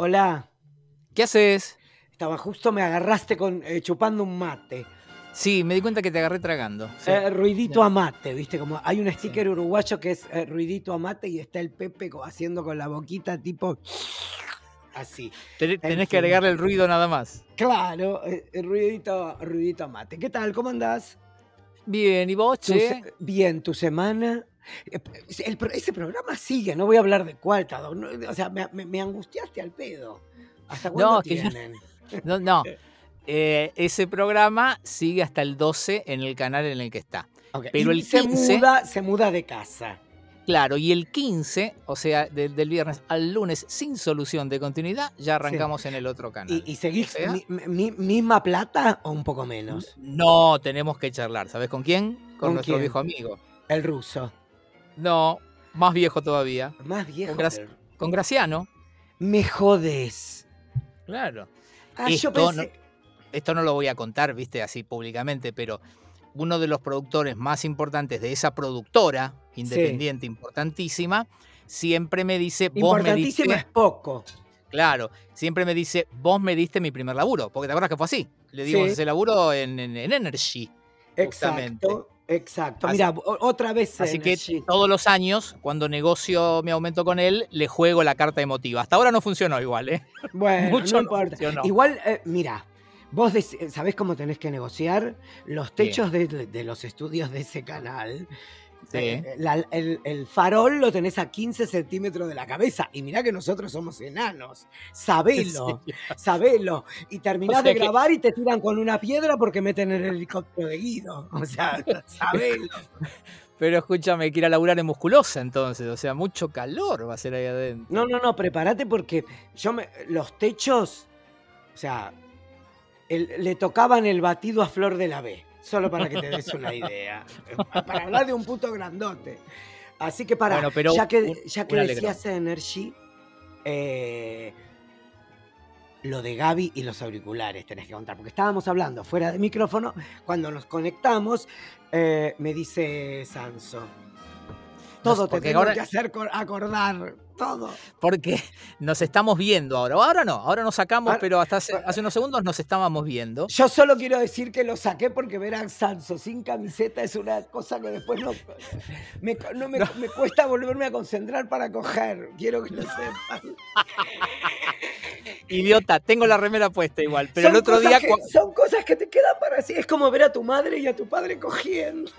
Hola, ¿Qué haces? estaba justo, me agarraste con eh, chupando un mate. Sí, me di cuenta que te agarré tragando. Sí. Eh, ruidito Ya. a mate, ¿viste? Como hay un sticker uruguayo que es eh, ruidito a mate y está el Pepe haciendo con la boquita tipo así. Ten- en tenés que fin. agregarle el ruido nada más. Claro, ruidito, ruidito a mate. ¿Qué tal? ¿Cómo andás? Bien, ¿y vos, che? Bien, tu semana. Eh, el ese programa sigue, no voy a hablar de cuál, Tado, no, o sea, me, angustiaste al pedo. ¿Hasta cuándo No, que yo- tienen? No, no. Eh, ese programa sigue hasta el 12 en el canal en el que está. Pero y el se 15 muda, se muda de casa. Claro, y el 15, o sea, de- del viernes al lunes sin solución de continuidad, ya arrancamos en el otro canal. ¿Y, y seguís O sea, mi- mi- misma plata o un poco menos? No, tenemos que charlar. ¿Sabes con quién? Con, ¿Con nuestro quién? viejo amigo. El ruso. No, más viejo todavía. Más viejo. Con Graci- del- Con Graciano. Me jodes. Claro. Ah, yo Esto no lo voy a contar, viste, así públicamente, pero uno de los productores más importantes de esa productora, independiente, importantísima, siempre me dice, vos me Importantísimo es diste, poco. claro, siempre me dice, vos me diste mi primer laburo, porque te acuerdas que fue así. Le dimos Sí. ese laburo en, en- en Energy. Justamente. Exacto. Exacto. Así- Mira, o- otra vez. Así que todos los años, cuando negocio mi aumento con él, le juego la carta emotiva. Hasta ahora no funcionó igual, ¿eh? Bueno, mucho no no importa. funcionó. Igual, eh, mira, vos dec- sabés cómo tenés que negociar los techos de, de los estudios de ese canal. Sí. Eh, la- el, el farol lo tenés a 15 centímetros de la cabeza. Y mirá que nosotros somos enanos. Sabelo, Sí. sabelo. Y terminás O sea de que- grabar y te tiran con una piedra porque meten el helicóptero de Guido. O sea, sabelo. Pero escúchame, que ir a laburar en musculosa entonces, o sea, mucho calor va a ser ahí adentro. No, no, no, prepárate porque yo me, los techos, o sea, el- le tocaban el batido a Flor de la B, solo para que te des una idea. para hablar de un puto grandote. Así que para, Bueno, pero ya que, un- ya que decías Energy, eh, lo de Gaby y los auriculares tenés que contar, porque estábamos hablando fuera de micrófono, cuando nos conectamos, eh, me dice Sanso. Todo te porque tengo ahora- que hacer cor- acordar, todo. Porque nos estamos viendo ahora. Ahora no, ahora nos sacamos, Ahora- pero hasta hace, hace unos segundos nos estábamos viendo. Yo solo quiero decir que lo saqué porque ver a Sanso sin camiseta es una cosa que después no, me, no me, me cuesta volverme a concentrar para coger. Quiero que lo sepan. Idiota, tengo la remera puesta igual, pero son el otro día... que, son cosas que te quedan para así. Es como ver a tu madre y a tu padre cogiendo.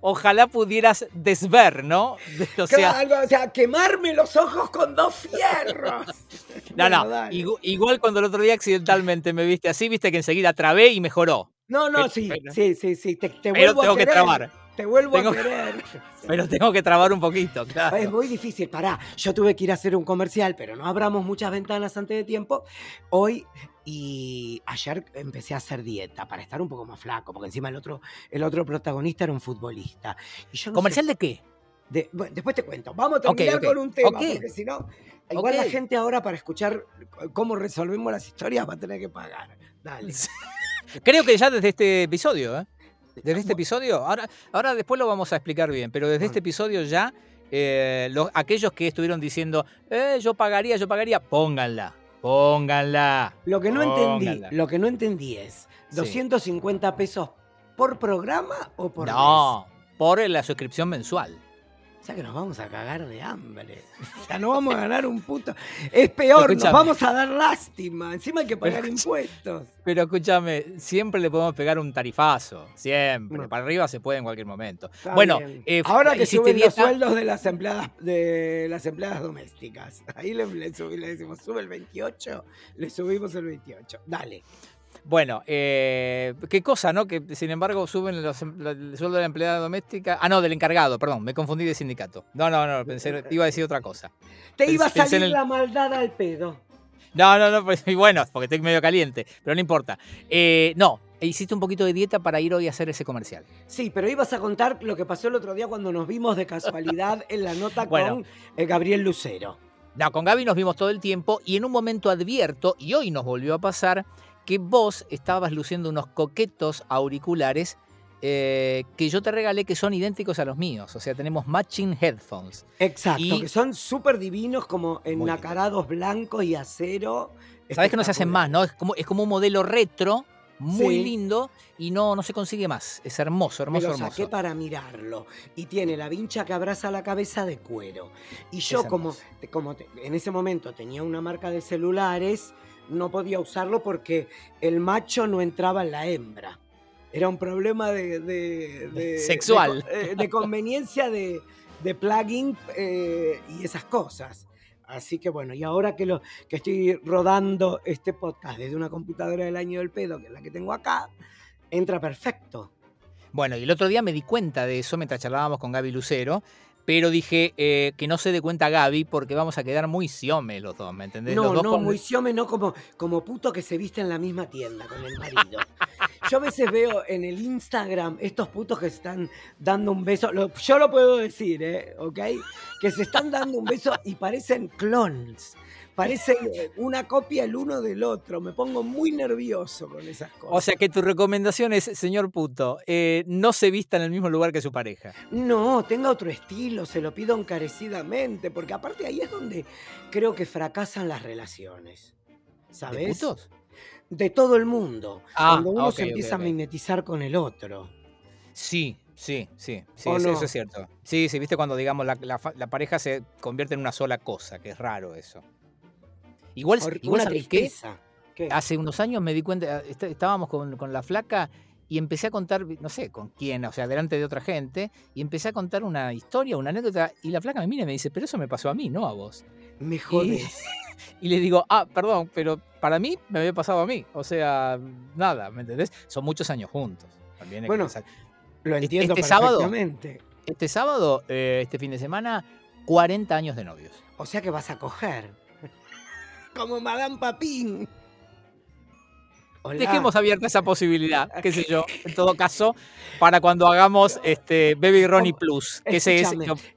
Ojalá pudieras desver, ¿no? O sea, Claro, o sea, quemarme los ojos con dos fierros. no, no. Igual cuando el otro día accidentalmente me viste así, viste que enseguida trabé y mejoró. No, no, Pero- sí, pero- sí, sí, sí. Te, te Pero vuelvo tengo a que trabar. Te vuelvo Tengo a que- querer. Pero tengo que trabar un poquito, claro. Es muy difícil, pará. Yo tuve que ir a hacer un comercial, pero no abramos muchas ventanas antes de tiempo. Hoy y ayer empecé a hacer dieta para estar un poco más flaco, porque encima el otro, el otro protagonista era un futbolista. Y yo no sé- ¿Comercial de qué? de- bueno, después te cuento. Vamos a terminar con un tema, porque si no, igual la gente ahora para escuchar cómo resolvemos las historias va a tener que pagar. Dale. Creo que ya desde este episodio, ¿eh? Desde este episodio, ahora, ahora después lo vamos a explicar bien, pero desde este episodio ya, eh, los- aquellos que estuvieron diciendo, eh, yo pagaría, yo pagaría, pónganla, pónganla. Lo que no entendí, lo que no entendí es, Sí. 250 pesos por programa o por mes? no, por la suscripción mensual. O sea que nos vamos a cagar de hambre. O sea, no vamos a ganar un puto. Es peor, nos vamos a dar lástima. Encima hay que pagar Pero- impuestos. Pero escúchame, siempre le podemos pegar un tarifazo, siempre. No. Para arriba se puede en cualquier momento. Está bueno, eh, ahora que suben los dieta- sueldos de las empleadas de las empleadas domésticas. Ahí le, le subi- le decimos, sube el 28, le subimos el 28. Dale. Bueno, eh, qué cosa, ¿no? Que sin embargo suben los, em- el sueldo de la empleada doméstica. Ah, no, del encargado, perdón, me confundí de sindicato. No, no, no, pensé, iba a decir otra cosa. Te iba a pensé salir el- la maldad al pedo. No, no, no, pues, y bueno, porque estoy medio caliente, pero no importa. Eh, no, hiciste un poquito de dieta para ir hoy a hacer ese comercial. Sí, pero ibas a contar lo que pasó el otro día cuando nos vimos de casualidad en la nota Bueno. con eh, Gabriel Lucero. No, con Gaby nos vimos todo el tiempo y en un momento advierto, y hoy nos volvió a pasar, que vos estabas luciendo unos coquetos auriculares eh, que yo te regalé que son idénticos a los míos. O sea, tenemos matching headphones. Exacto, Y- que son súper divinos, como enacarados blancos y acero. Sabes que no se hacen más, ¿no? Es como, es como un modelo retro, muy Sí. lindo, y no, no se consigue más. Es hermoso, Me hermoso, lo hermoso. saqué para mirarlo. Y tiene la vincha que abraza la cabeza de cuero. Y yo, como, como te- en ese momento tenía una marca de celulares, no podía usarlo porque el macho no entraba en la hembra. Era un problema de. de- de- Sexual. De, eh, de conveniencia de, de plugin eh, y esas cosas. Así que bueno, y ahora que, lo, que estoy rodando este podcast desde una computadora del año del pedo, que es la que tengo acá, entra perfecto. Bueno, y el otro día me di cuenta de eso mientras charlábamos con Gaby Lucero, pero dije eh, que no se dé cuenta Gaby porque vamos a quedar muy siome los dos, ¿me entendés? No, los dos no, con- muy siome, no como, como puto que se viste en la misma tienda con el marido. Yo a veces veo en el Instagram estos putos que se están dando un beso, lo- yo lo puedo decir, ¿eh? ¿Ok? Que se están dando un beso y parecen clones. Parecen eh, una copia el uno del otro. Me pongo muy nervioso con esas cosas. O sea que tu recomendación es, señor puto, eh, no se vista en el mismo lugar que su pareja. No, tenga otro estilo, se lo pido encarecidamente, porque aparte ahí es donde creo que fracasan las relaciones. ¿De ¿Sabes? putos? de todo el mundo. Ah, cuando uno se empieza a mimetizar con el otro. Sí, sí, sí, sí, ¿O eso, no? eso es cierto. Sí, sí, viste cuando, digamos, la, la fa- la pareja se convierte en una sola cosa, que es raro eso. Igual, Hor- igual una tristeza. ¿Qué? Hace unos años me di cuenta, est- estábamos con, con la flaca y empecé a contar, no sé con quién, o sea, delante de otra gente, y empecé a contar una historia, una anécdota, y la flaca me mira y me dice, pero eso me pasó a mí, no a vos. Me jodes. Y le digo, ah, perdón, pero para mí me había pasado a mí. O sea, nada, ¿me entendés? Son muchos años juntos. También que Bueno. Lo entiendo este sábado- perfectamente. Este sábado, eh, este fin de semana, 40 años de novios. O sea que vas a coger. Como Madame Papín. Hola. Dejemos abierta esa posibilidad, qué sé yo, en todo caso, para cuando hagamos este Baby Ronnie Com- Plus, que ese es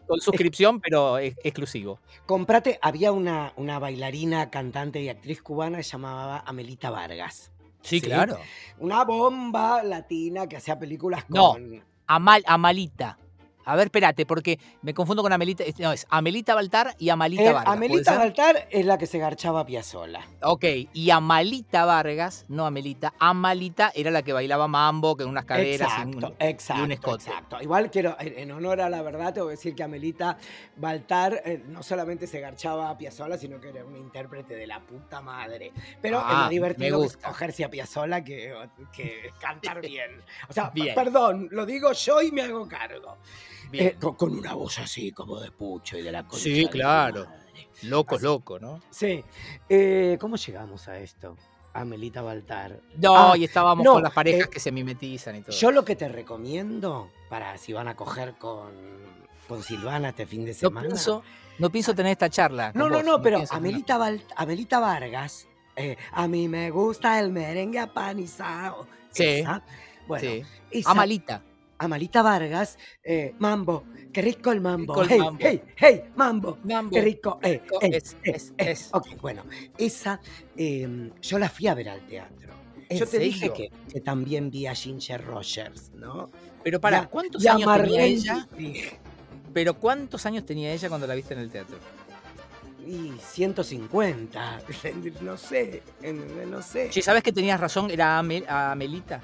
con, suscripción, pero es exclusivo. Comprate, había una, una bailarina, cantante y actriz cubana que se llamaba Amelita Vargas. Sí, Sí. claro. Una bomba latina que hacía películas No. con. Amal, Amalita. A ver, espérate, porque me confundo con Amelita. es- No, es Amelita Baltar y Amalita Eh, Vargas. ¿puede Amelita? Baltar es la que se garchaba a Piazzola. Ok, y Amalita Vargas, no Amelita, Amalita era la que bailaba mambo, con unas caderas y un- Exacto, exacto, y un escote. exacto. Igual quiero, en honor a la verdad, tengo que decir que Amelita Baltar eh, no solamente se garchaba a Piazzola, sino que era una intérprete de la puta madre. Pero es Ah, más divertido cogerse a Piazzola que, que cantar bien. O sea, Bien. perdón, lo digo yo y me hago cargo. Eh, con, con una voz así como de pucho y de la concha Sí, claro. loco, así- loco, ¿no? Sí. Eh, ¿Cómo llegamos a esto? Amelita Baltar. No, Ah, y estábamos no, con las parejas eh, que se mimetizan y todo. Yo lo que te recomiendo para si van a coger con, con Silvana este fin de no semana. pienso, no pienso tener esta charla. no, no, vos, no, pero Amelita, Val- Amelita Vargas, eh, a mí me gusta el merengue apanizado. Sí, Esa, bueno, Sí. esa- Amalita. Amalita Vargas, eh, mambo, qué rico el mambo. Rico el hey, mambo. hey, hey, mambo. Mambo. Qué rico, eh, rico, eh, es, eh, es, es. Ok, bueno, esa eh, yo la fui a ver al teatro. ¿En Yo te dije que, que también vi a Ginger Rogers, ¿no? Pero para, Ya- ¿cuántos años tenía ella? Pero ¿cuántos años tenía ella cuando la viste en el teatro? Y 150, no sé, no sé. Che, ¿sabes que tenías razón? Era Amel- Amelita.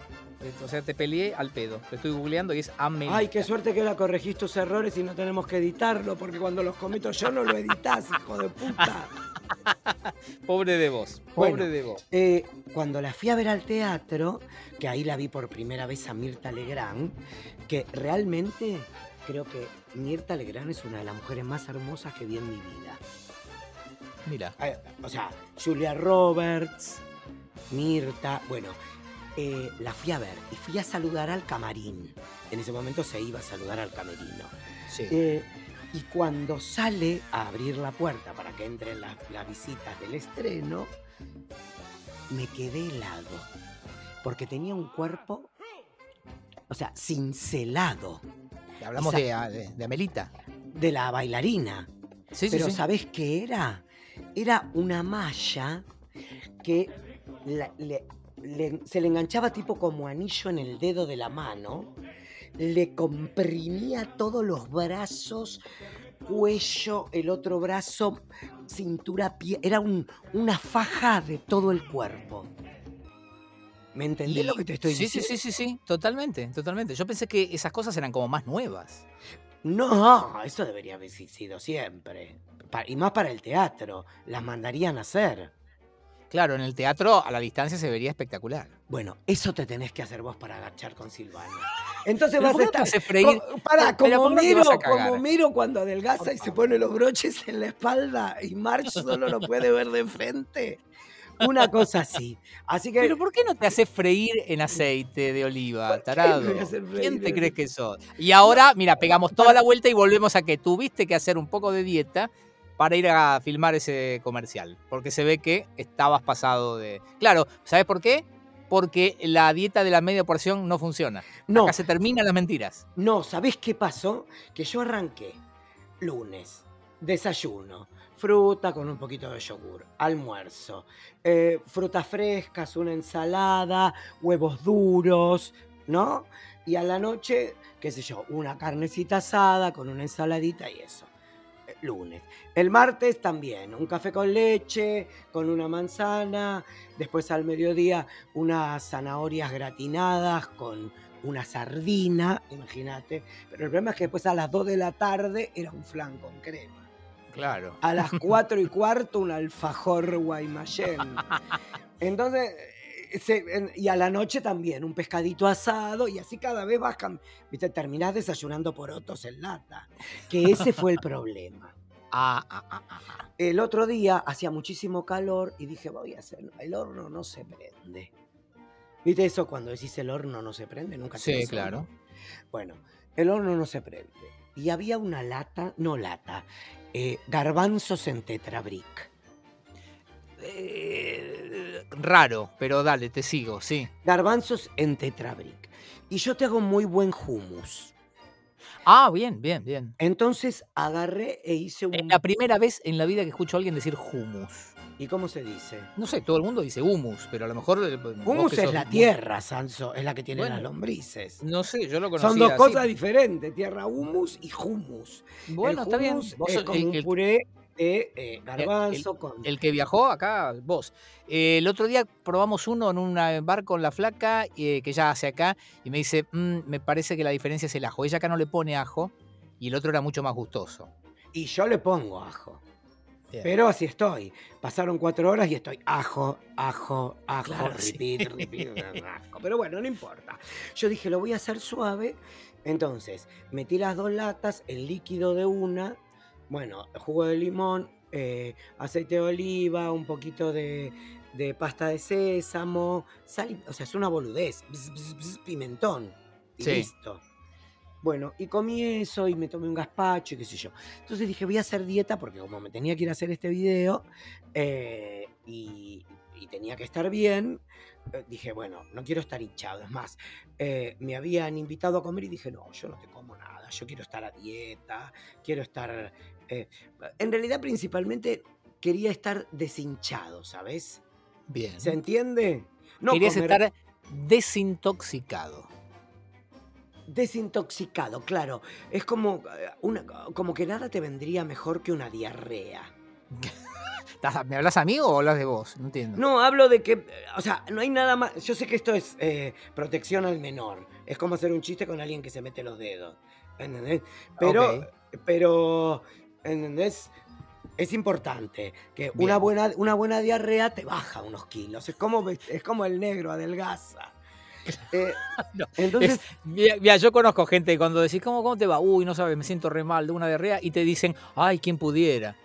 O sea, te peleé al pedo. Lo estoy googleando y es Amelita. Ay, qué suerte que ahora corregís tus errores y no tenemos que editarlo, porque cuando los cometo yo no lo editas, hijo de puta. Pobre de vos. Pobre Bueno. de vos. Eh, cuando la fui a ver al teatro, que ahí la vi por primera vez a Mirta Legrand, que realmente creo que Mirta Legrand es una de las mujeres más hermosas que vi en mi vida. Mira. Eh, O sea, Julia Roberts, Mirta, bueno, eh, la fui a ver y fui a saludar al camarín. En ese momento se iba a saludar al camerino. Sí. Eh, y cuando sale a abrir la puerta para que entren las, las visitas del estreno, me quedé helado. Porque tenía un cuerpo, o sea, cincelado Hablamos esa- de, de- de Amelita. de la bailarina. Sí, sí, Pero sí. ¿sabés qué era? Era una malla que la- le, le- se le enganchaba tipo como anillo en el dedo de la mano, le comprimía todos los brazos, cuello, el otro brazo, cintura, pie, era un- una faja de todo el cuerpo. ¿Me entendés Y- lo que te estoy sí, diciendo? Sí, sí, sí, sí, totalmente, totalmente. Yo pensé que esas cosas eran como más nuevas. No, eso debería haber si- sido siempre. Y más para el teatro, las mandarían a hacer. Claro, en el teatro a la distancia se vería espectacular. Bueno, eso te tenés que hacer vos para agachar con Silvana. Entonces vas ¿por a estar. freír? co- Pero como ¿por qué te miro, como miro cuando adelgaza y se pone los broches en la espalda y March solo lo puede ver de frente. Una cosa así. Así que. Pero ¿por qué no te haces freír en aceite de oliva, ¿Por qué tarado? ¿Quién te crees que sos? Y ahora, mira, pegamos toda la vuelta y volvemos a que tuviste que hacer un poco de dieta para ir a filmar ese comercial. Porque se ve que estabas pasado de. Claro, ¿sabes por qué? Porque la dieta de la media porción no funciona. no, Acá se terminan las mentiras. no, ¿sabés qué pasó? Que yo arranqué lunes, desayuno, fruta con un poquito de yogur, almuerzo, eh, frutas frescas, una ensalada, huevos duros, ¿no? Y a la noche, qué sé yo, una carnecita asada con una ensaladita y eso. Lunes. El martes también, un café con leche, con una manzana, después al mediodía unas zanahorias gratinadas con una sardina, imagínate. Pero el problema es que después a las 2 de la tarde era un flan con crema. Claro. A las 4 y cuarto un alfajor guaymallén. Entonces, se- en- y a la noche también un pescadito asado y así cada vez vas, viste, terminás desayunando porotos en lata. Que ese fue el problema. Ah, ah, ah, ah, ah. El otro día hacía muchísimo calor y dije, voy a hacer, el horno no se prende. ¿Viste eso cuando decís el horno no se prende? Nunca Sí, tenés claro. horno. Bueno, el horno no se prende. Y había una lata, no lata, eh, garbanzos en tetrabric. Eh, raro, pero dale, te sigo, sí. Garbanzos en tetrabric. Y yo te hago muy buen hummus. Ah, bien, bien, bien. Entonces agarré e hice un... Es la primera vez en la vida que escucho a alguien decir hummus. ¿Y cómo se dice? No sé, todo el mundo dice humus, pero a lo mejor. eh, que es la tierra, Sanso, es la que tiene Bueno. las lombrices. No sé, yo lo conocía. Son dos así. cosas diferentes, tierra humus y hummus. Bueno, el está bien. es como el, un puré de eh, garbanzo con... el que viajó acá, vos. Eh, el otro día probamos uno en un eh, bar con la flaca eh, que ya hace acá y me dice, "Mm, me parece que la diferencia es el ajo. Ella acá no le pone ajo y el otro era mucho más gustoso. Y yo le pongo ajo. Bien. Pero así estoy. Pasaron cuatro horas y estoy ajo, ajo, ajo, Claro, sí. repeat, repeat, ajo. Pero bueno, no importa. Yo dije, lo voy a hacer suave. Entonces, metí las dos latas, el líquido de una, bueno, jugo de limón, eh, aceite de oliva, un poquito de, de pasta de sésamo, sal, o sea, es una boludez, bzz, bzz, bzz, pimentón, y Sí. listo. Bueno, y comí eso y me tomé un gazpacho y qué sé yo. Entonces dije, voy a hacer dieta porque como me tenía que ir a hacer este video eh, y, y tenía que estar bien, eh, dije, bueno, no quiero estar hinchado. Es más, eh, me habían invitado a comer y dije, no, yo no te como nada, yo quiero estar a dieta, quiero estar... eh, en realidad principalmente quería estar deshinchado, ¿sabes? Bien. ¿Se entiende? No Querías comer- estar desintoxicado. Desintoxicado, claro. Es como, eh, una, como que nada te vendría mejor que una diarrea. ¿Estás- ¿Me hablas a mí o hablas de vos? No entiendo. No, hablo de que, o sea, no hay nada más. Yo sé que esto es eh, protección al menor. Es como hacer un chiste con alguien que se mete los dedos. ¿Entendés? Pero, pero, ¿entendés? Es importante que una buena, una buena diarrea te baja unos kilos. Es como, es como el negro, adelgaza. Eh, No, entonces, Mira, mira, yo conozco gente que cuando decís, ¿cómo, ¿cómo te va? Uy, no sabes, me siento re mal de una diarrea. Y te dicen, ay, ¿quién pudiera?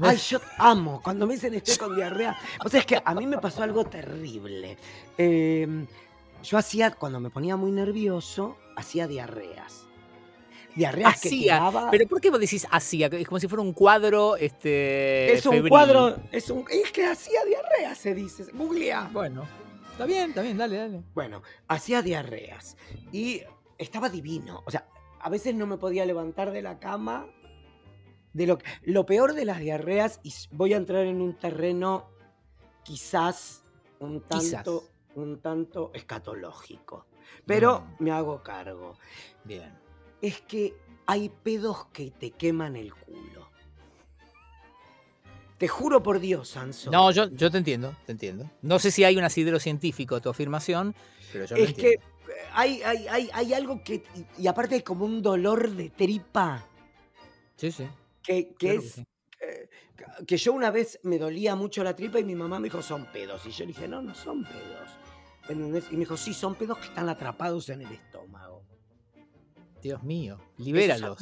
Ay, yo amo. Cuando me dicen estoy con diarrea. O sea, es que a mí me pasó algo terrible. Eh, yo hacía, cuando me ponía muy nervioso, hacía diarreas. Diarreas que Hacía, quedaba. Pero ¿por qué vos decís hacía? Es como si fuera un cuadro este, es un febril. cuadro. Es, un, es que hacía diarrea, se dice. Googlea. Bueno, está bien, está bien, dale, dale. Bueno, hacía diarreas. Y estaba divino. O sea, a veces no me podía levantar de la cama. De lo, lo peor de las diarreas, y voy a entrar en un terreno quizás un Quizás. tanto un tanto escatológico. Pero Mm. me hago cargo. Bien. Es que hay pedos que te queman el culo. Te juro por Dios, Sanso. No, yo, yo te entiendo, te entiendo. No sé si hay un asidero científico a tu afirmación, pero yo es que entiendo. eh, hay, hay, hay, hay algo que. Y, aparte hay como un dolor de tripa Sí, sí. que, que claro que es. sí. eh, que yo una vez me dolía mucho la tripa y mi mamá me dijo son pedos. Y yo le dije, no, no son pedos. ¿Entendés? Y me dijo, sí, son pedos que están atrapados en el estómago. Dios mío, ¿Eso libéralos.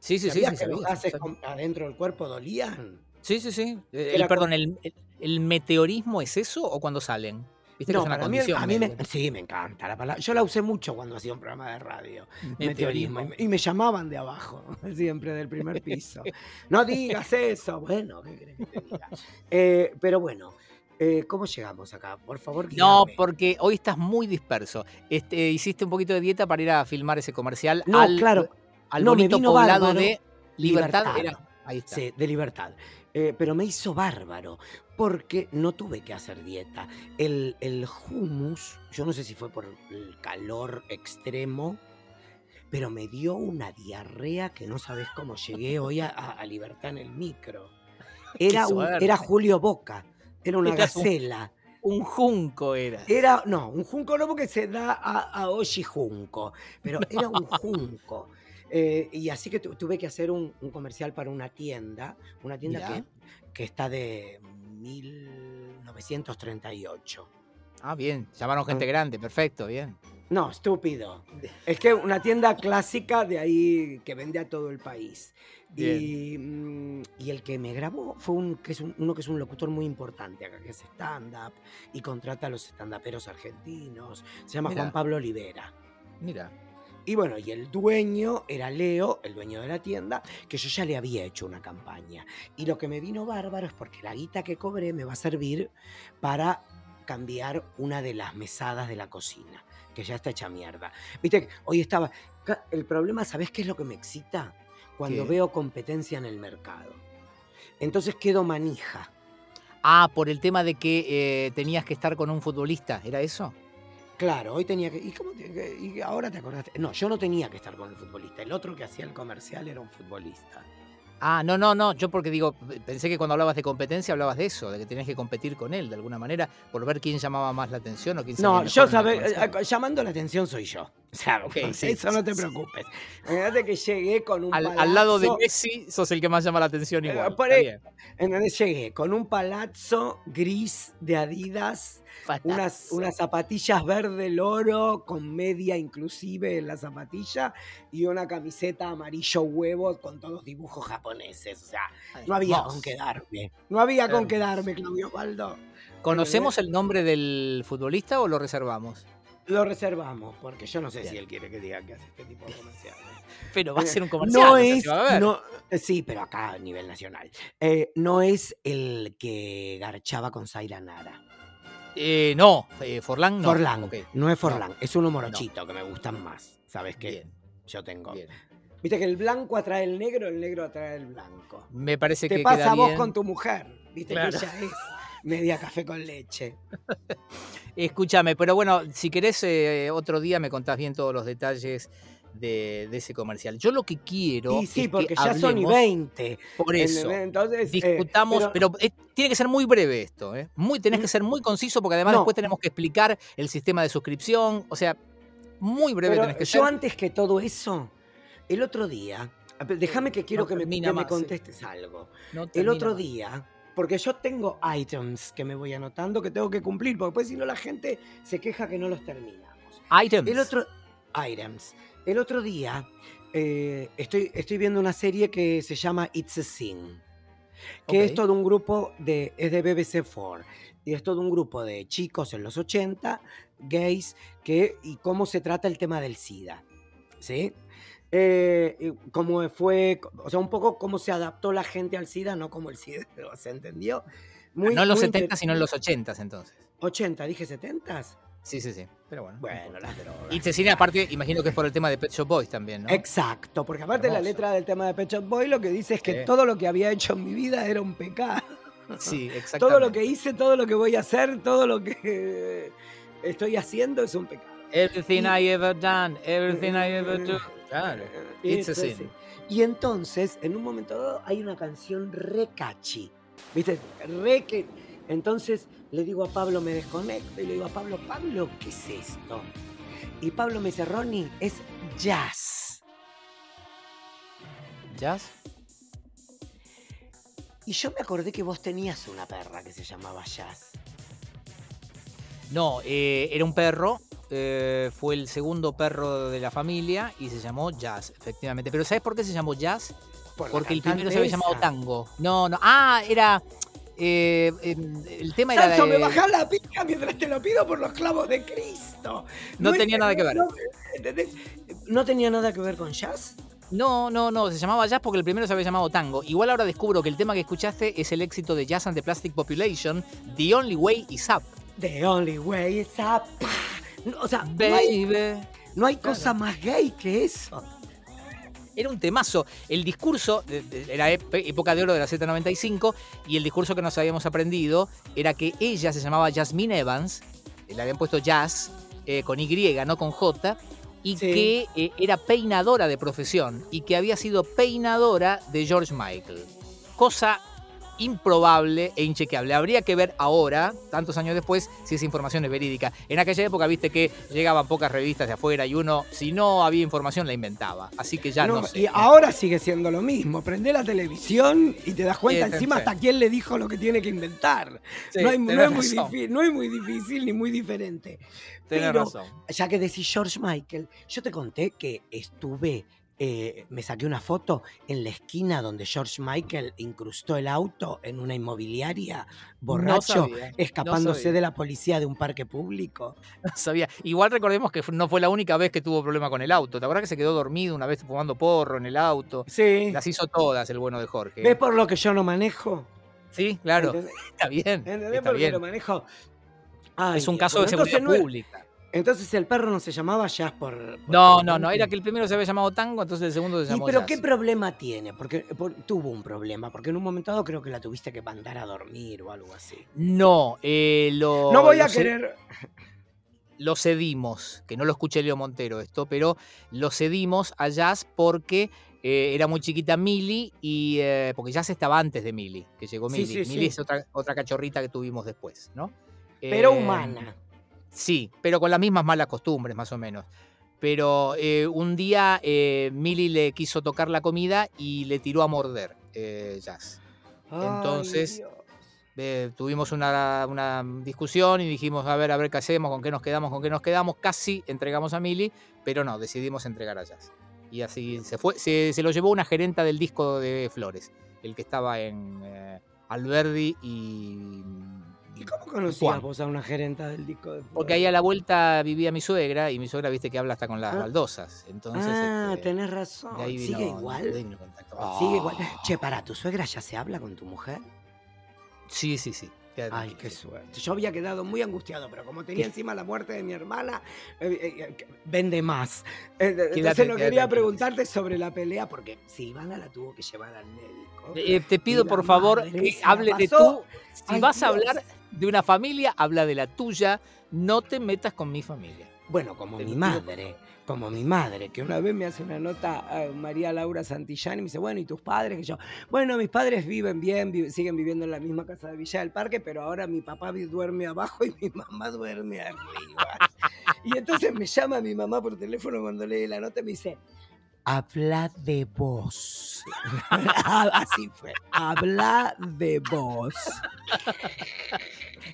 Sí, sí, sí, ¿Sabías sí, que los gases adentro del cuerpo dolían? Sí, sí, sí. Eh, el, perdón, el, el- el meteorismo es eso o cuando salen? Viste que No, es una para mí, condición. a mí me, sí, me encanta la palabra. Yo la usé mucho cuando hacía un programa de radio. Meteorismo. Meteorismo. Y me, y me llamaban de abajo, siempre del primer piso. No digas eso. Bueno, ¿qué querés que te diga? Eh, pero bueno, eh, ¿cómo llegamos acá? Por favor, No, guíame. porque hoy estás muy disperso. Este, hiciste un poquito de dieta para ir a filmar ese comercial No, al, claro. al No, me bonito vino poblado bárbaro. de Libertad. Libertad. Era, ahí está. Sí, de libertad. Eh, pero me hizo bárbaro, porque no tuve que hacer dieta. El, el hummus, yo no sé si fue por el calor extremo, pero me dio una diarrea que no sabes cómo llegué hoy a, Libertad en el micro. Era, un- era Julio Boca, era una un- gacela. Un junco era. Era, no, un junco no porque se da a, a Oshi junco, pero era un junco. Eh, y así que tu- tuve que hacer un, un comercial para una tienda, una tienda que, que está de 1938. Ah, bien. Llamaron gente grande. Perfecto, bien. No, estúpido. Es que una tienda clásica de ahí que vende a todo el país. Y, mm, y el que me grabó fue un, que es un- uno que es un locutor muy importante acá, que es stand-up y contrata a los stand-uperos argentinos. Se llama. Juan Pablo Olivera. Mira. Y bueno, y el dueño era Leo, el dueño de la tienda, que yo ya le había hecho una campaña. Y lo que me vino bárbaro es porque la guita que cobré me va a servir para cambiar una de las mesadas de la cocina, que ya está hecha mierda. Viste, hoy estaba... El problema, ¿sabés qué es lo que me excita? Cuando ¿Qué? veo competencia en el mercado. Entonces quedo manija. Ah, por el tema de que eh, tenías que estar con un futbolista. ¿Era eso? Claro, hoy tenía que. ¿Y, cómo te- que- y ahora te acordaste? No, yo no tenía que estar con el futbolista. El otro que hacía el comercial era un futbolista. Ah, no, no, no. Yo porque digo, pensé que cuando hablabas de competencia hablabas de eso, de que tenías que competir con él de alguna manera por ver quién llamaba más la atención o quién No, yo sabe, comercial. eh, llamando la atención soy yo. O sea, sí, eso no te sí. preocupes. Imagínate que llegué con un Al, palazzo. al lado de Messi sos el que más llama la atención igual. bien. ¿entendés? Llegué con un palazzo gris de Adidas, unas, unas zapatillas verde loro con media inclusive en la zapatilla y una camiseta amarillo huevo con todos dibujos japoneses. O sea, no había con qué darme. No había con Hermoso. qué darme, Claudio Osvaldo. ¿Conocemos el nombre del futbolista o lo reservamos? Lo reservamos, porque yo no sé Bien. si él quiere que diga que hace este tipo de comerciales. Pero va a Eh, ser un comercial. No es, se va a ver. no, eh, sí, pero acá a nivel nacional. Eh, no es el que garchaba con Zaira Nara. Eh, no, eh, Forlán no. Forlán, no es Forlán, es uno morochito que me gustan más. ¿Sabes qué? Bien, Yo tengo. bien. Viste que el blanco atrae el negro, el negro atrae el blanco. Me parece Te que pasa queda a vos bien. con tu mujer. Viste Claro. que ella es media café con leche. Escúchame, pero bueno, si querés eh, otro día me contás bien todos los detalles de, de ese comercial. Yo lo que quiero Y sí, es porque que ya son y hablemos- 20. Por eso. Entonces, eh, Discutamos, pero- pero, eh, tiene que ser muy breve esto, ¿eh? Muy, tenés que ser muy conciso porque además No. después tenemos que explicar el sistema de suscripción. O sea, muy breve Pero tenés que yo ser. antes que todo eso, el otro día, déjame que quiero No que, me, que más, sí. contestes algo. No El otro día, porque yo tengo items que me voy anotando que tengo que cumplir, porque después si no la gente se queja que no los terminamos. Items. El otro items. El otro día eh, estoy, estoy viendo una serie que se llama It's a Sin, que es Ok. todo un grupo de es de BBC 4 y es todo un grupo de chicos en los 80 gays que y cómo se trata el tema del SIDA, ¿sí? Eh, y cómo fue, o sea, un poco cómo se adaptó la gente al SIDA, no como el SIDA, ¿se entendió? Muy- no en los muy 70, inter- sino en los 80 entonces. 80, dije 70. Sí, sí, sí. Pero bueno. no Bueno, las drogas. Y Cecilia, aparte, imagino que es por el tema de Pet Shop Boys también, ¿no? Exacto, porque aparte la Hermoso. letra del tema de Pet Shop Boy lo que dice es que Sí. todo lo que había hecho en mi vida era un pecado. Sí, exactamente. Todo lo que hice, todo lo que voy a hacer, todo lo que estoy haciendo es un pecado. Everything Y- I ever done, everything I ever do. Claro. It's a sí. Y entonces, en un momento dado, hay una canción re catchy. ¿Viste? Re que. Entonces le digo a Pablo, me desconecto y le digo a Pablo, Pablo, ¿qué es esto? Y Pablo me dice, Ronnie, es jazz. ¿Jazz? Y yo me acordé que vos tenías una perra que se llamaba Jazz. No, eh, era un perro. Eh, fue el segundo perro de la familia y se llamó Jazz, efectivamente. Pero ¿sabes por qué se llamó Jazz? Por Porque el primero se había llamado esa. Tango. No, no. Ah, era. eh, em, el tema era. De- me bajás la pica mientras te lo pido por los clavos de Cristo. No tenía nada que ver. ¿No tenía nada que ver con jazz? No, no, no, se llamaba Jazz porque el primero se había llamado Tango. Igual ahora descubro que el tema que escuchaste es el éxito de Jazz and the Plastic Population, The Only Way is Up. The only way is up. No, O sea, no hay, Baby. no hay cosa más gay que eso. Era un temazo. El discurso, era época de oro de la Z95, y el discurso que nos habíamos aprendido era que ella se llamaba Jasmine Evans, le habían puesto Jazz eh, con Y, no con J, y Sí. que eh, era peinadora de profesión y que había sido peinadora de George Michael. Cosa improbable e inchequeable. Habría que ver ahora, tantos años después, si esa información es verídica. En aquella época, viste que llegaban pocas revistas de afuera y uno, si no había información, la inventaba. Así que ya no, No, sé. y ahora sigue siendo lo mismo. Prende la televisión y te das cuenta Sí, encima sí. hasta quién le dijo lo que tiene que inventar. Sí, no, hay- no tenés es muy razón, difí- no es muy difícil ni muy diferente. tenés pero- razón. Ya que decís George Michael, yo te conté que estuve, eh, me saqué una foto en la esquina donde George Michael incrustó el auto en una inmobiliaria, borracho, sabía, escapándose de la policía de un parque público. No sabía. Igual recordemos que no fue la única vez que tuvo problema con el auto. ¿Te acuerdas que se quedó dormido una vez fumando porro en el auto? Sí. Las hizo todas el bueno de Jorge. ¿Ves por lo que yo no manejo? Sí, claro. ¿Entendés? Está bien. ¿Entendés Está por bien. lo manejo? Ay, Es un caso de seguridad entonces pública. Entonces el perro no se llamaba Jazz por... por- No, no, no. Era que el primero se había llamado Tango, entonces el segundo se ¿Y llamó pero Jazz. qué problema tiene? Porque por- tuvo un problema, porque en un momento dado creo que la tuviste que mandar a dormir o algo así. No, eh, lo. no voy a querer... Lo cedimos, que no lo escuché Leo Montero esto, pero lo cedimos a Jazz porque eh, era muy chiquita Mili y. eh, porque Jazz estaba antes de Mili, que llegó Mili. sí, Mili sí. es otra, otra cachorrita que tuvimos después, ¿no? Pero humana. Sí, pero con las mismas malas costumbres, más o menos. Pero eh, un día eh, Mili le quiso tocar la comida y le tiró a morder eh, Jazz. Entonces. Eh, tuvimos una, una discusión y dijimos, a ver, a ver qué hacemos, con qué nos quedamos, con qué nos quedamos. Casi entregamos a Mili, pero no, decidimos entregar a Jazz. Y así se fue. Se, se lo llevó una gerenta del disco de Flores, el que estaba en Alberdi y. ¿Y cómo conocías Juan. vos a una gerenta del disco de Porque ahí a la vuelta vivía mi suegra y mi suegra, viste que habla hasta con las Ah. baldosas. Entonces, Ah, este, tenés razón. de ahí vino- ¿Sigue de igual? ahí vino el contacto. Sigue igual. Che, para, ¿tu suegra ya se habla con tu mujer? Sí, sí, sí. Ay, qué suerte. Yo había quedado muy angustiado, pero como tenía encima la muerte de mi hermana, eh, eh, eh, vende más. Entonces Quédate- no quería preguntarte sobre la pelea, porque Silvana la tuvo que llevar al médico. Eh, te pido por favor que hable de tú. Si Ay, vas a hablar de una familia, habla de la tuya. No te metas con mi familia. Bueno, como mi madre, como mi madre, que una vez me hace una nota a María Laura Santillán y me dice, bueno, ¿y tus padres? Que yo, bueno, mis padres viven bien, vi- siguen viviendo en la misma casa de Villa del Parque, pero ahora mi papá duerme abajo y mi mamá duerme arriba. y entonces me llama mi mamá por teléfono cuando lee la nota y me dice, habla de vos. Así fue, habla de vos.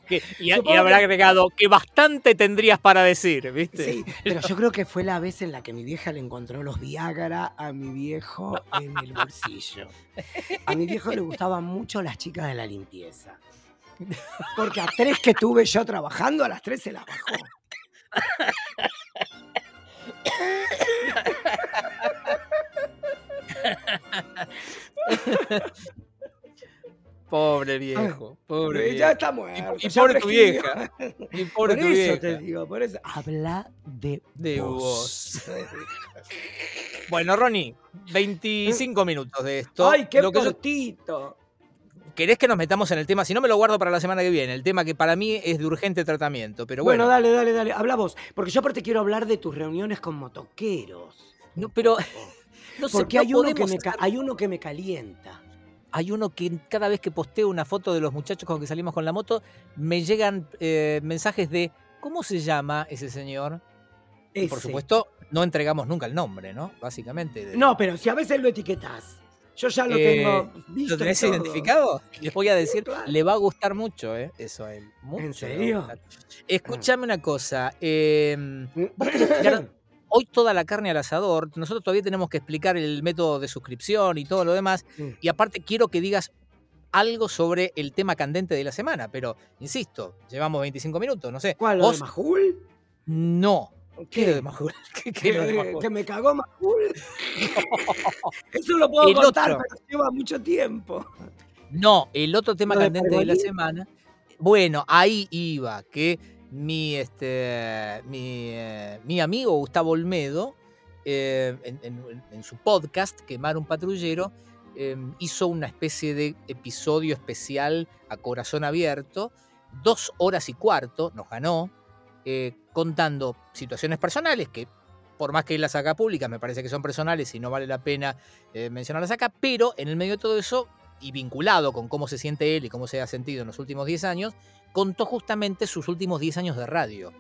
Que- y, habrá agregado que bastante tendrías para decir, ¿viste? Sí, pero yo creo que fue la vez en la que mi vieja le encontró los Viagra a mi viejo en el bolsillo. A mi viejo le gustaban mucho las chicas de la limpieza. Porque a tres que tuve yo trabajando, a las tres se las bajó. Pobre viejo, pobre ya viejo. está muerto. y ya pobre tu vieja. Y Por pobre tu eso vieja. te digo, por eso. Habla de, De vos. Bueno, Ronnie, 25 minutos de esto. Ay, qué Lo cortito. ¿Querés que nos metamos en el tema? Si no, me lo guardo para la semana que viene. El tema que para mí es de urgente tratamiento. Pero bueno, Bueno, dale, dale, dale. Habla vos. Porque yo aparte quiero hablar de tus reuniones con motoqueros. No, pero no sé, Porque no hay, uno que me ca- hacer- hay uno que me calienta. hay uno que cada vez que posteo una foto de los muchachos con que salimos con la moto, me llegan eh, mensajes de ¿cómo se llama ese señor? Y por supuesto, no entregamos nunca el nombre, ¿no? Básicamente. de- No, pero si a veces lo etiquetás. Yo ya lo Eh, tengo visto. ¿Lo tenés todo. identificado? Les voy a decir, claro. le va a gustar mucho eh, eso a él. mucho a serio? gustar. Escuchame una cosa. eh, Mm. vos hoy toda la carne al asador. Nosotros todavía tenemos que explicar el método de suscripción y todo lo demás. Sí. Y aparte quiero que digas algo sobre el tema candente de la semana. Pero, insisto, llevamos 25 minutos, no sé. ¿Cuál? ¿Lo de ¿Vos? Majul? No. ¿Qué ¿Qué? de Majul? ¿Qué, qué lo de ¿Que, Majul? que me cagó Majul? Eso lo puedo El contar, otro. pero lleva mucho tiempo. No, el otro tema ¿Lo de candente de la semana. Bueno, ahí iba, que mi, este, mi, eh, mi amigo Gustavo Olmedo, eh, en, en- en su podcast, Quemar un patrullero, eh, hizo una especie de episodio especial a corazón abierto, dos horas y cuarto, nos ganó, eh, contando situaciones personales que, por más que las haga públicas, me parece que son personales y no vale la pena eh, mencionarlas acá, pero en el medio de todo eso, y vinculado con cómo se siente él y cómo se ha sentido en los últimos 10 años, contó justamente sus últimos 10 años de radio.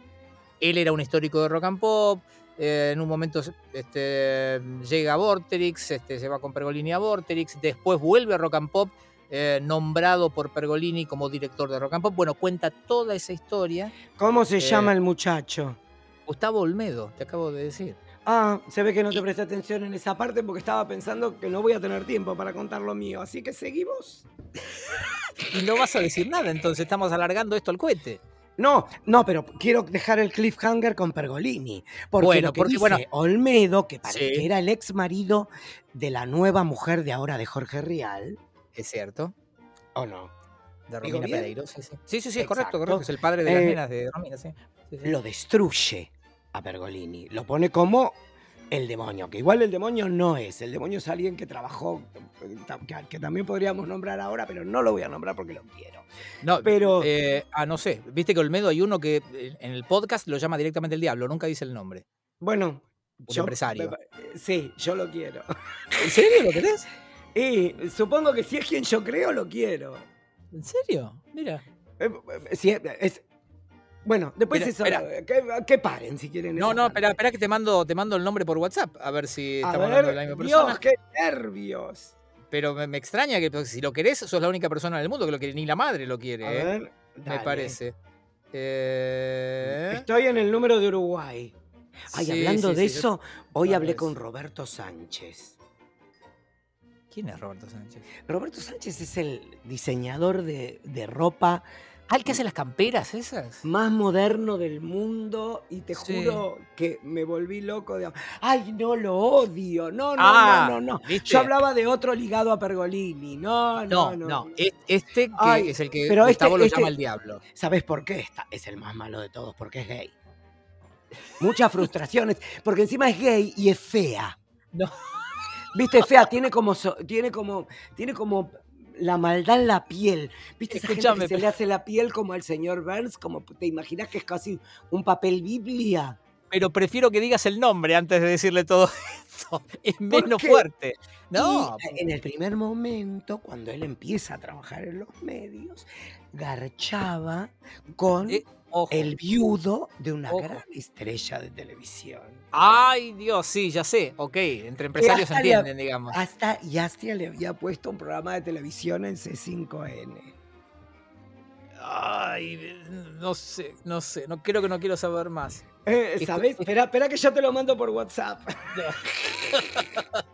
Él era un histórico de rock and pop, eh, en un momento este, llega a Vorterix, este, se va con Pergolini a Vorterix, después vuelve a rock and pop, eh, nombrado por Pergolini como director de rock and pop. Bueno, cuenta toda esa historia. ¿Cómo se Eh. llama el muchacho? Gustavo Olmedo, te acabo de decir. Ah, se ve que no te presté atención en esa parte porque estaba pensando que no voy a tener tiempo para contar lo mío. Así que seguimos. Y no vas a decir nada, entonces estamos alargando esto al cohete. No, no, pero quiero dejar el cliffhanger con Pergolini. Porque Bueno, lo que porque, dice bueno, Olmedo, que parece sí. que era el ex marido de la nueva mujer de ahora de Jorge Rial, Es cierto. ¿o no? De ¿Digo Romina? Pereiro, sí, sí. Sí, sí, sí, es correcto, correcto. Es el padre de las Eh, nenas de Romina, sí. Sí, sí. Lo destruye a Pergolini. Lo pone como el demonio, que igual el demonio no es. El demonio es alguien que trabajó, que, que también podríamos nombrar ahora, pero no lo voy a nombrar porque lo quiero. No, pero- eh, ah, no sé. Viste que Olmedo hay uno que eh, en el podcast lo llama directamente el diablo, nunca dice el nombre. Bueno, Un empresario. me- sí, yo lo quiero. ¿En serio lo querés? Y supongo que si es quien yo creo, lo quiero. ¿En serio? Mira. Eh, eh, si es, es- bueno, después Espera, eso, que, que paren si quieren. No, no, espera, espera que te mando, te mando el nombre por WhatsApp, a ver si A estamos ver, hablando de la misma persona. Dios, qué nervios. Pero me, me extraña que pues, si lo querés, sos la única persona en el mundo que lo quiere, ni la madre lo quiere, A ¿eh? ver, me parece. Eh, Estoy en el número de Uruguay. Ay, sí, hablando sí, de sí, yo- eso, hoy hablé con Roberto Sánchez. ¿Quién es Roberto Sánchez? Roberto Sánchez es el diseñador de, de ropa Ah, el que hace las camperas esas. más moderno del mundo y te Sí. juro que me volví loco de... Ay, no, lo odio. No, no, Ah, no, no, no. ¿viste? Yo hablaba de otro ligado a Pergolini. No, no, No, no. no, este que Ay, es el que pero este- Gustavo lo este- llama el diablo. ¿Sabes por qué? Esta es el más malo de todos, porque es gay. Muchas frustraciones, porque encima es gay y es fea. No. ¿Viste? Fea, tiene como, tiene como, tiene como la maldad en la piel. ¿Viste? Esa gente que se le hace la piel como al señor Burns, como te imaginas que es casi un papel biblia. Pero prefiero que digas el nombre antes de decirle todo esto. Es menos fuerte. No, Y en el primer momento, cuando él empieza a trabajar en los medios, garchaba con eh, ojo. el viudo de una Ojo. gran estrella de televisión. Ay, Dios, sí, ya sé. Ok, entre empresarios se le- entienden, digamos. Hasta Yastia le había puesto un programa de televisión en C5N. Ay, no sé, no sé. No creo que no quiero saber más. Eh, ¿Sabes? Espera, espera que yo te lo mando por WhatsApp.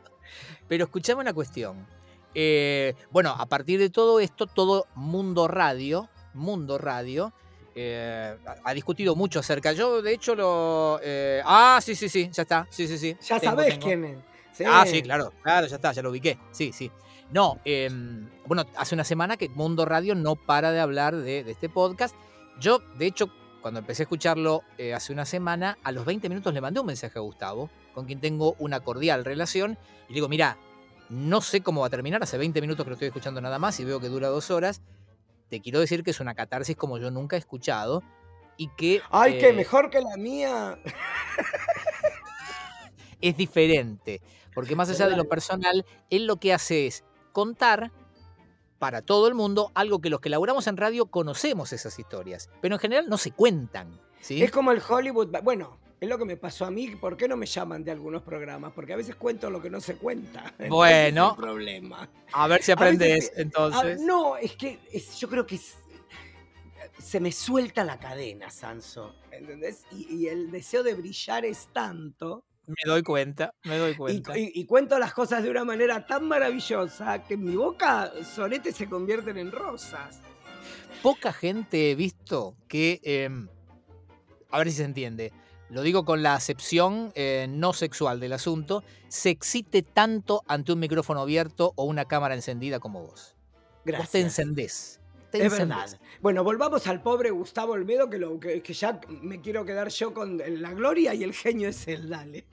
Pero escuchame una cuestión. Eh, bueno, a partir de todo esto, todo Mundo Radio, Mundo Radio, eh, ha discutido mucho acerca. Yo, de hecho, lo. eh, ah, sí, sí, sí, ya está. Sí, sí, sí. Ya Tengo, sabés tengo. quién es. Ah, sí, claro, claro, ya está, ya lo ubiqué. Sí, sí. No, em, bueno, hace una semana que Mundo Radio no para de hablar de, de este podcast. Yo, de hecho, cuando empecé a escucharlo eh, hace una semana, a los 20 minutos le mandé un mensaje a Gustavo, con quien tengo una cordial relación, y le digo, mira, No sé cómo va a terminar, hace 20 minutos que lo estoy escuchando nada más y veo que dura dos horas. Te quiero decir que es una catarsis como yo nunca he escuchado y que... ¡Ay, qué mejor que la mía! es diferente, porque más allá de lo personal, él lo que hace es contar para todo el mundo algo que los que laburamos en radio conocemos esas historias, pero en general no se cuentan. ¿sí? Es como el Hollywood. Bueno, es lo que me pasó a mí. ¿Por qué no me llaman de algunos programas? Porque a veces cuento lo que no se cuenta. Bueno. Es problema. A ver si aprendes entonces. no, es que yo creo que se me suelta la cadena, Sanso. ¿Entendés? y, el deseo de brillar es tanto me doy cuenta, me doy cuenta. Y, cuento las cosas de una manera tan maravillosa que en mi boca sonetes se convierten en rosas. Poca gente he visto que, em, a ver si se entiende, lo digo con la acepción eh, no sexual del asunto, se excite tanto ante un micrófono abierto o una cámara encendida como vos. Gracias. Vos te encendés. es verdad. Bueno, volvamos al pobre Gustavo Olmedo, que, lo, que, que, ya me quiero quedar yo con la gloria y el genio es el dale.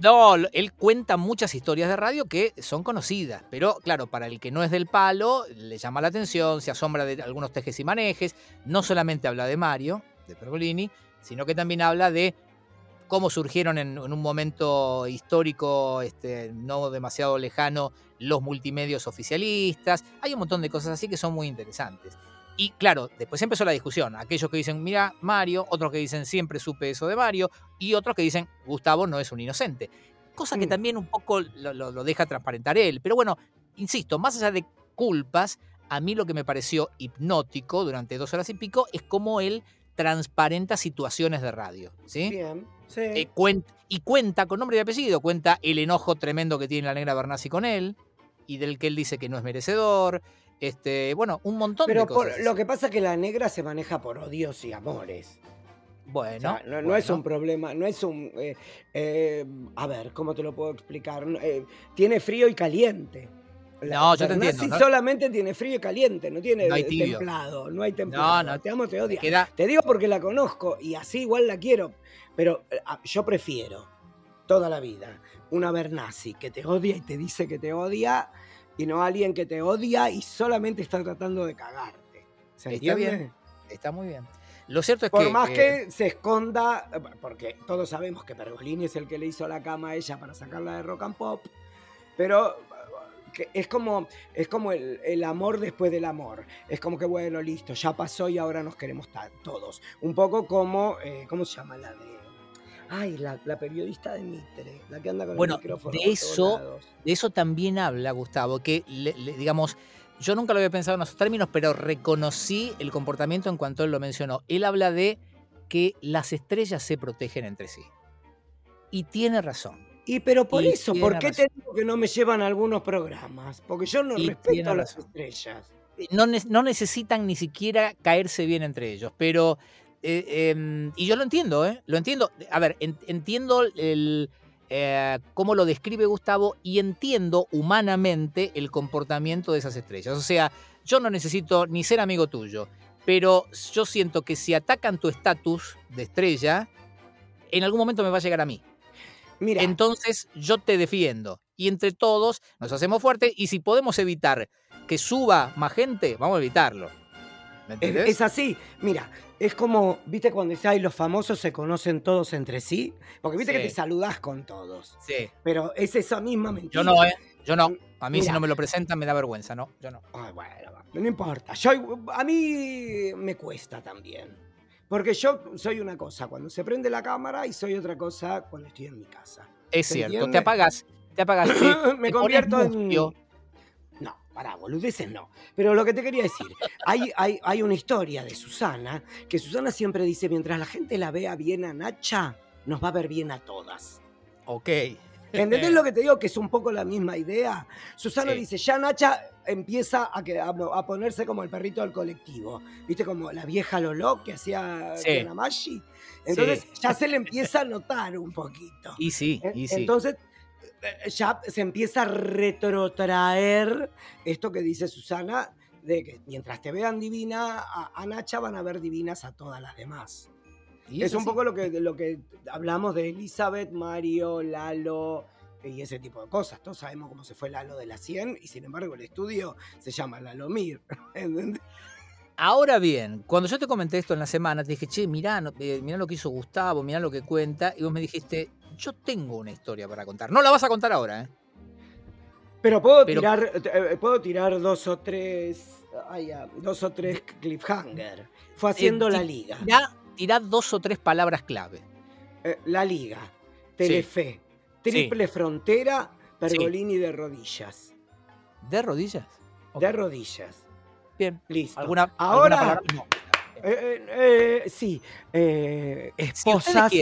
No, él cuenta muchas historias de radio que son conocidas, pero claro, para el que no es del palo, le llama la atención, se asombra de algunos tejes y manejes. No solamente habla de Mario, de Pergolini, sino que también habla de cómo surgieron en, un momento histórico este, no demasiado lejano los multimedios oficialistas. Hay un montón de cosas así que son muy interesantes. Y claro, después empezó la discusión. Aquellos que dicen, mira, Mario, otros que dicen, siempre supe eso de Mario, y otros que dicen, Gustavo no es un inocente. Cosa que mm. también un poco lo, deja transparentar él. Pero bueno, insisto, más allá de culpas, a mí lo que me pareció hipnótico durante dos horas y pico es cómo él transparenta situaciones de radio. ¿sí? Bien, sí. Eh, y cuenta con nombre y apellido, cuenta el enojo tremendo que tiene la negra Bernasi con él, y del que él dice que no es merecedor. Este, bueno, un montón de cosas. Pero lo que pasa es que la negra se maneja por odios y amores. Bueno, no, es un problema, no es un... Eh, eh, a ver, ¿cómo te lo puedo explicar? Eh, tiene frío y caliente. No, yo te entiendo. solamente tiene frío y caliente, no tiene templado, no hay templado. No, no. Te amo, te odio. Te digo porque la conozco y así igual la quiero, pero yo prefiero toda la vida una Bernasi que te odia y te dice que te odia y no alguien que te odia y solamente está tratando de cagarte. ¿Se está bien, está muy bien. Lo cierto es Por que. más que eh, se esconda, porque todos sabemos que Pergolini es el que le hizo la cama a ella para sacarla de rock and pop, pero es como, es como el, amor después del amor. Es como que, bueno, listo, ya pasó y ahora nos queremos todos. Un poco como, eh, ¿cómo se llama la de Ay, la, periodista de Mitre, la que anda con el micrófono. De eso, de eso también habla Gustavo, que digamos, yo nunca lo había pensado en esos términos, pero reconocí el comportamiento en cuanto él lo mencionó. Él habla de que las estrellas se protegen entre sí. Y tiene razón. Y pero por eso, ¿por qué te digo que no me llevan a algunos programas? Porque yo no respeto a las estrellas. No, no, necesitan ni siquiera caerse bien entre ellos, pero eh, em, y yo lo entiendo, ¿eh? Lo entiendo. A ver, entiendo el, eh, cómo lo describe Gustavo y entiendo humanamente el comportamiento de esas estrellas. O sea, yo no necesito ni ser amigo tuyo, pero yo siento que si atacan tu estatus de estrella, en algún momento me va a llegar a mí. Mira. Entonces yo te defiendo. Y entre todos nos hacemos fuertes y si podemos evitar que suba más gente, vamos a evitarlo. es, así. Mira, es como, viste, cuando dice, ay, los famosos se conocen todos entre sí. Porque viste que te saludás con todos. Sí. Pero es esa misma mentira. Yo no, ¿eh? Yo no. A mí, si no me lo presentan, me da vergüenza, ¿no? Yo no. Ay, bueno, no importa. Yo, a mí me cuesta también. Porque yo soy una cosa cuando se prende la cámara y soy otra cosa cuando estoy en mi casa. Es cierto. Te apagas. Te apagas. me convierto en. No, pará, boludeces no. Pero lo que te quería decir, hay, hay, hay una historia de Susana, que Susana siempre dice, mientras la gente la vea bien a Nacha, nos va a ver bien a todas. Ok. ¿Entendés lo que te digo? Que es un poco la misma idea. Susana dice, ya Nacha empieza a, a, ponerse como el perrito del colectivo. ¿Viste? Como la vieja Lolo que hacía sí. Namashi. Entonces ya se le empieza a notar un poquito. Y sí, y sí. Entonces eh, ya se empieza a retrotraer esto que dice Susana, de que mientras te vean divina a, Nacha van a ver divinas a todas las demás. Y es un poco lo que, lo que hablamos de Elizabeth, Mario, Lalo, y ese tipo de cosas. Todos sabemos cómo se fue Lalo de la 100 y sin embargo el estudio se llama Lalomir. ¿entendés? Ahora bien, cuando yo te comenté esto en la semana, te dije, che, mirá, eh, mirá lo que hizo Gustavo, mirá lo que cuenta, y vos me dijiste, yo tengo una historia para contar. No la vas a contar ahora, ¿eh? Pero puedo Pero- tirar, eh, puedo tirar dos o tres, ay, ya, dos o tres cliffhanger. Fue haciendo Eh, la liga. Tirá dos o tres palabras clave. Eh, la liga, Telefe, triple frontera, Pergolini de rodillas. ¿De rodillas? De rodillas. Bien. Listo. ¿Alguna, Ahora, alguna? No. eh, eh, sí, Si esposas,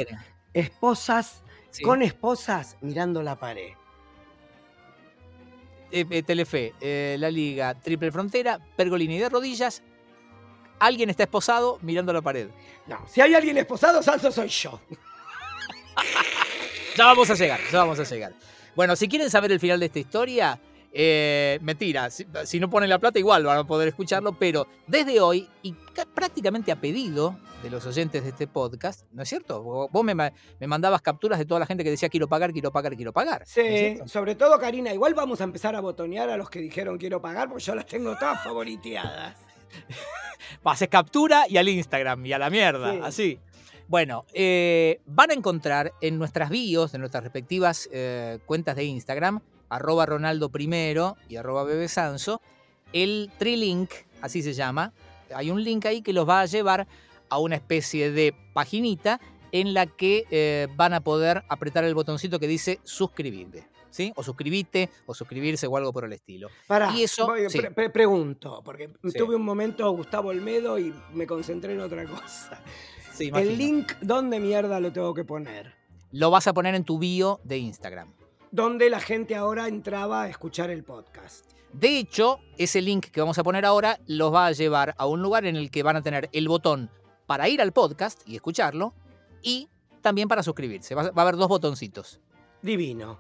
esposas, con esposas mirando la pared. Telefe, la Liga, Triple Frontera, Pergolini de rodillas. Alguien está esposado mirando la pared. No, si hay alguien esposado, Sanso soy yo. Ya vamos a llegar, ya vamos a llegar. Bueno, si quieren saber el final de esta historia, eh, mentira, si, si no ponen la plata igual van a poder escucharlo, pero desde hoy, y ca- prácticamente a pedido de los oyentes de este podcast, ¿no es cierto? Vos me, ma- me mandabas capturas de toda la gente que decía quiero pagar, quiero pagar, quiero pagar. ¿no es Sí, sobre todo Karina, igual vamos a empezar a botonear a los que dijeron quiero pagar, porque yo las tengo todas favoriteadas. Haces captura y al Instagram y a la mierda, Sí. así. Bueno, eh, van a encontrar en nuestras bios, en nuestras respectivas eh, cuentas de Instagram, arroba Ronaldo primero y arroba Bebesanso, el Trilink, así se llama. Hay un link ahí que los va a llevar a una especie de paginita en la que eh, van a poder apretar el botoncito que dice suscribirte. ¿Sí? O suscribite, o suscribirse, o algo por el estilo. Pará, Y eso, voy- sí. pre- pre- pregunto, porque Sí. tuve un momento Gustavo Olmedo y me concentré en otra cosa. Sí. El link, ¿dónde mierda lo tengo que poner? Lo vas a poner en tu bio de Instagram. Donde la gente ahora entraba a escuchar el podcast. De hecho, ese link que vamos a poner ahora los va a llevar a un lugar en el que van a tener el botón para ir al podcast y escucharlo y también para suscribirse. Va a haber dos botoncitos. Divino.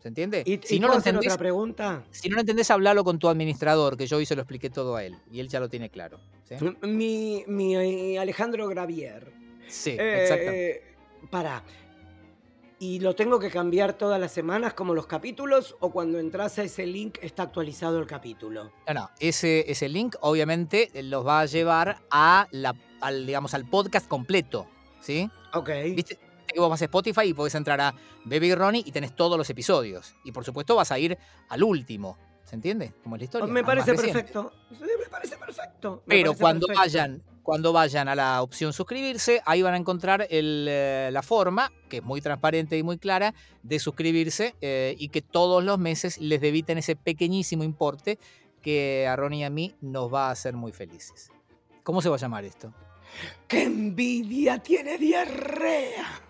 ¿Se entiende? ¿Y, si, y no lo entendés, otra pregunta? si no lo entendés, hablalo con tu administrador, que yo hoy se lo expliqué todo a él y él ya lo tiene claro. Sí, Mi, mi Alejandro Gravier. Sí, Eh, exacto. Para. ¿Y lo tengo que cambiar todas las semanas como los capítulos o cuando entras a ese link está actualizado el capítulo? No, no, ese, ese link obviamente los va a llevar a la, al, digamos, al podcast completo. ¿Sí? Ok. ¿Viste? Que vos vas a Spotify y podés entrar a Baby Ronnie y tenés todos los episodios. Y por supuesto vas a ir al último. ¿Se entiende? Como es la historia. Me parece perfecto. Me parece perfecto. me Pero parece cuando perfecto. vayan, cuando vayan a la opción suscribirse, ahí van a encontrar el, eh, la forma, que es muy transparente y muy clara, de suscribirse eh, y que todos los meses les debiten ese pequeñísimo importe que a Ronnie y a mí nos va a hacer muy felices. ¿Cómo se va a llamar esto? ¡Qué envidia! ¡Tiene diarrea!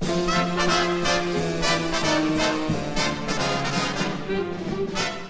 Thank you.